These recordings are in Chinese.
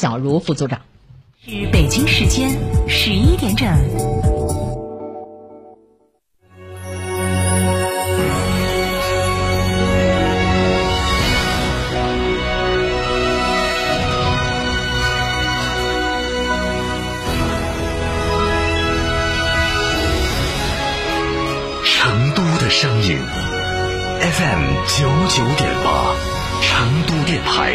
小茹副组长。是北京时间十一点整。声音 FM 九九点八，成都电台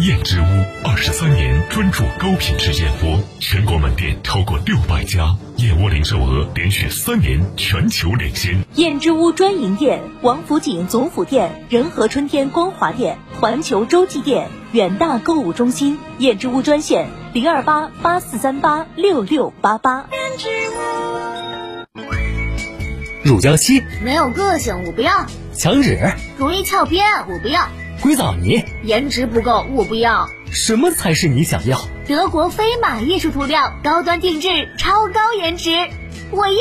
燕之屋二十三年专注高品质燕窝，全国门店超过六百家，燕窝零售额连续三年全球领先。燕之屋专营店：王府井总府店、仁和春天光华店、环球洲际店、远大购物中心。燕之屋专线：零二八八四三八六六八八。燕之屋乳胶漆没有个性，我不要。墙纸容易翘边，我不要。硅藻泥颜值不够，我不要。什么才是你想要？德国飞马艺术涂料，高端定制，超高颜值，我要。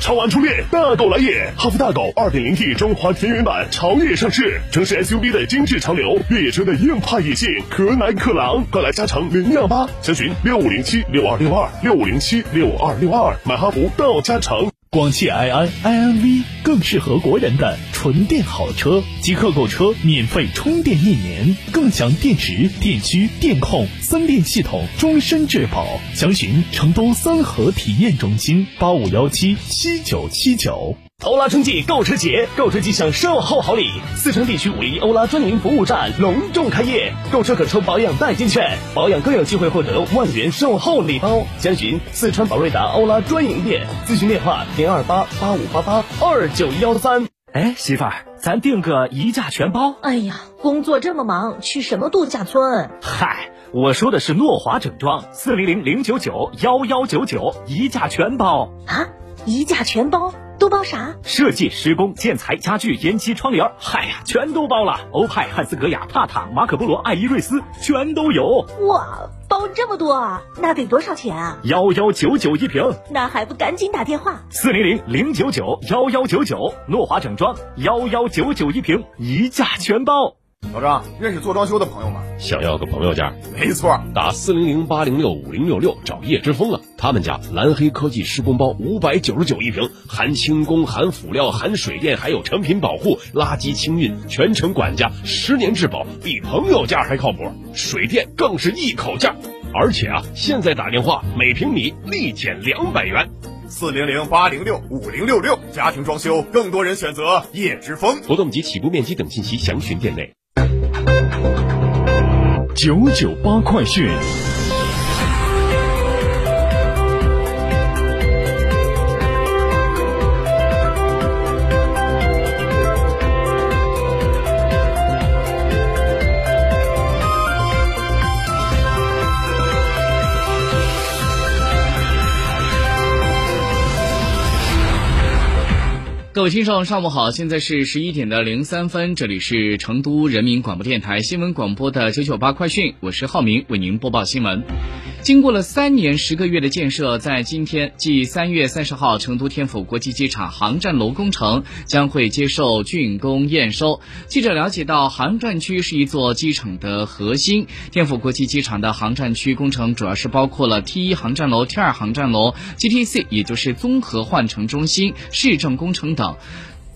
超玩初恋，大狗来也！哈弗大狗 2.0T 中华田园版潮野上市，城市 SUV 的精致潮流，越野车的硬派野性，可奶可狼，快来加诚零幺八，详询六五零七六二六二六五零七六二六二，买哈弗到加诚。广汽埃安 iNV 更适合国人的纯电好车，即刻购车免费充电一年，更享电池、电驱、电控三电系统终身质保。详询成都三河体验中心八五幺七七九七九。欧拉春季购车节，购车即享售后好礼。四川地区五一欧拉专营服务站隆重开业，购车可抽保养代金券，保养更有机会获得万元售后礼包。详询四川宝瑞达欧拉专营店，咨询电话零二八八五八八二九幺三。哎，媳妇儿，咱订个一价全包。哎呀，工作这么忙，去什么度假村？嗨，我说的是诺华整装，四零零零九九幺幺九九一价全包啊，一价全包。都包啥？设计、施工、建材、家具、烟机、窗帘，嗨呀，全都包了。欧派、汉斯格雅、帕塔、马可波罗、爱依瑞斯，全都有。哇，包这么多啊？那得多少钱啊？幺幺九九一瓶。那还不赶紧打电话？四零零零九九幺幺九九，诺华整装幺幺九九一瓶，一价全包。老张，认识做装修的朋友吗？想要个朋友价？没错，打四零零八零六五零六六找叶之峰啊。他们家蓝黑科技施工包五百九十九一平，含轻工、含辅料、含水电，还有成品保护、垃圾清运，全程管家，十年质保，比朋友价还靠谱。水电更是一口价，而且啊，现在打电话每平米立减两百元。四零零八零六五零六六，家庭装修更多人选择叶之峰。活动及起步面积等信息详询店内。九九八快讯。各位听众，上午好，现在是十一点的零三分，这里是成都人民广播电台新闻广播的九九八快讯，我是浩明，为您播报新闻。经过了三年十个月的建设，在今天，即三月三十号，成都天府国际机场航站楼工程将会接受竣工验收。记者了解到，航站区是一座机场的核心。天府国际机场的航站区工程主要是包括了 T 一航站楼、T 二航站楼、GTC，也就是综合换乘中心、市政工程等。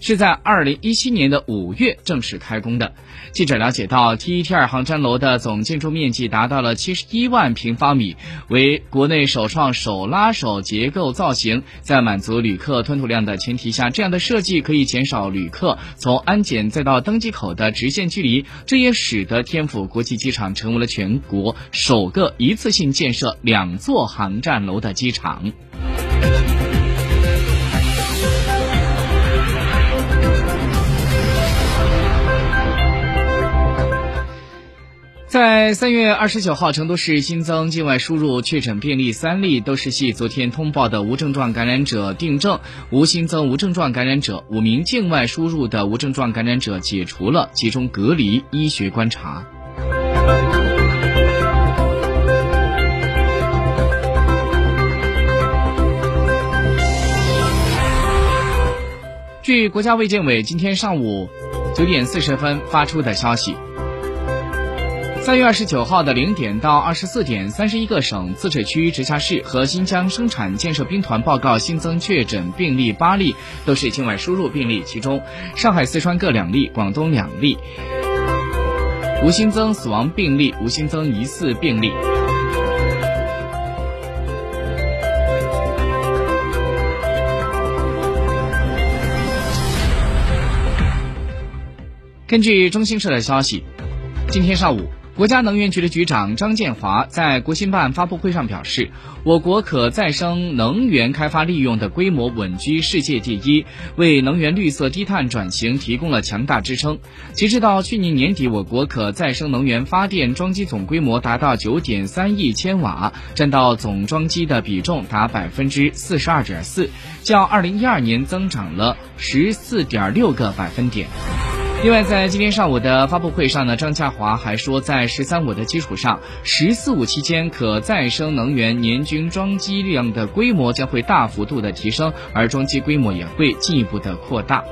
是在二零一七年的五月正式开工的。记者了解到，T 一 T 二航站楼的总建筑面积达到了七十一万平方米，为国内首创手拉手结构造型。在满足旅客吞吐量的前提下，这样的设计可以减少旅客从安检再到登机口的直线距离。这也使得天府国际机场成为了全国首个一次性建设两座航站楼的机场。在三月二十九号，成都市新增境外输入确诊病例三例，都是系昨天通报的无症状感染者订正，无新增无症状感染者。五名境外输入的无症状感染者解除了集中隔离医学观察。据国家卫健委今天上午九点四十分发出的消息。三月二十九号的零点到二十四点，三十一个省、自治区、直辖市和新疆生产建设兵团报告新增确诊病例八例，都是境外输入病例。其中，上海、四川各两例，广东两例，无新增死亡病例，无新增疑似病例。根据中新社的消息，今天上午。国家能源局的局长张建华在国新办发布会上表示，我国可再生能源开发利用的规模稳居世界第一，为能源绿色低碳转型提供了强大支撑。截止到去年年底，我国可再生能源发电装机总规模达到九点三亿千瓦，占到总装机的比重达百分之四十二点四，较二零一二年增长了十四点六个百分点。另外，在今天上午的发布会上呢，张家华还说，在“十三五”的基础上，“十四五”期间可再生能源年均装机量的规模将会大幅度的提升，而装机规模也会进一步的扩大。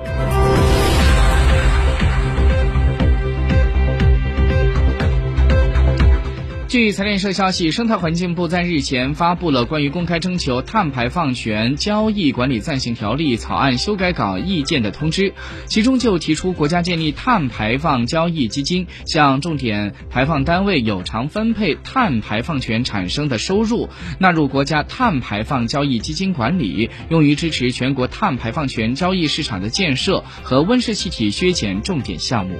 据财联社消息，生态环境部在日前发布了关于公开征求碳排放权交易管理暂行条例草案修改稿意见的通知，其中就提出国家建立碳排放交易基金，向重点排放单位有偿分配碳排放权产生的收入，纳入国家碳排放交易基金管理，用于支持全国碳排放权交易市场的建设和温室气体削减重点项目。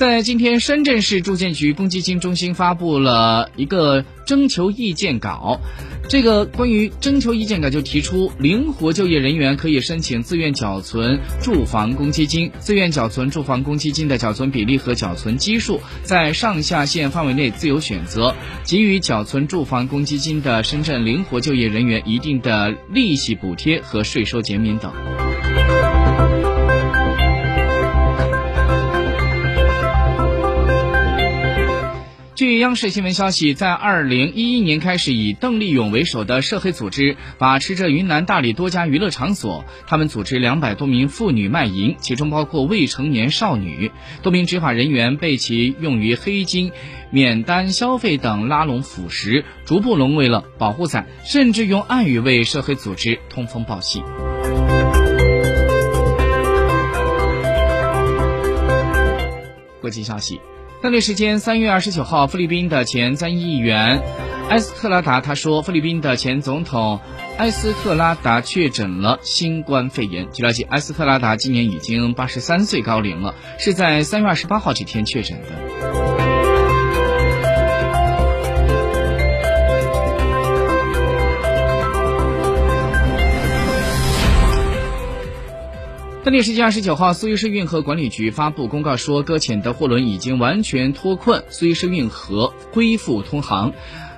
在今天，深圳市住建局公积金中心发布了一个征求意见稿。这个关于征求意见稿就提出，灵活就业人员可以申请自愿缴存住房公积金，自愿缴存住房公积金的缴存比例和缴存基数在上下限范围内自由选择，给予缴存住房公积金的深圳灵活就业人员一定的利息补贴和税收减免等。据央视新闻消息，在二零一一年开始，以邓丽勇为首的涉黑组织把持着云南大理多家娱乐场所。他们组织两百多名妇女卖淫，其中包括未成年少女。多名执法人员被其用于黑金、免单消费等拉拢腐蚀，逐步沦为了保护伞，甚至用暗语为涉黑组织通风报信。国际消息。当地时间三月二十九号，菲律宾的前参议员埃斯特拉达他说，菲律宾的前总统埃斯特拉达确诊了新冠肺炎。据了解，埃斯特拉达今年已经八十三岁高龄了，是在三月二十八号这天确诊的。当地时间二十九号，苏伊士运河管理局发布公告说，搁浅的货轮已经完全脱困，苏伊士运河恢复通航。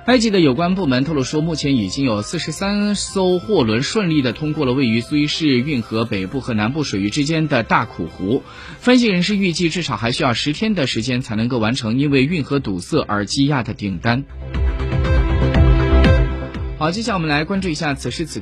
埃及的有关部门透露说，目前已经有四十三艘货轮顺利的通过了位于苏伊士运河北部和南部水域之间的大苦湖。分析人士预计，至少还需要十天的时间才能够完成因为运河堵塞而积压的订单。好，接下来我们来关注一下此时此刻。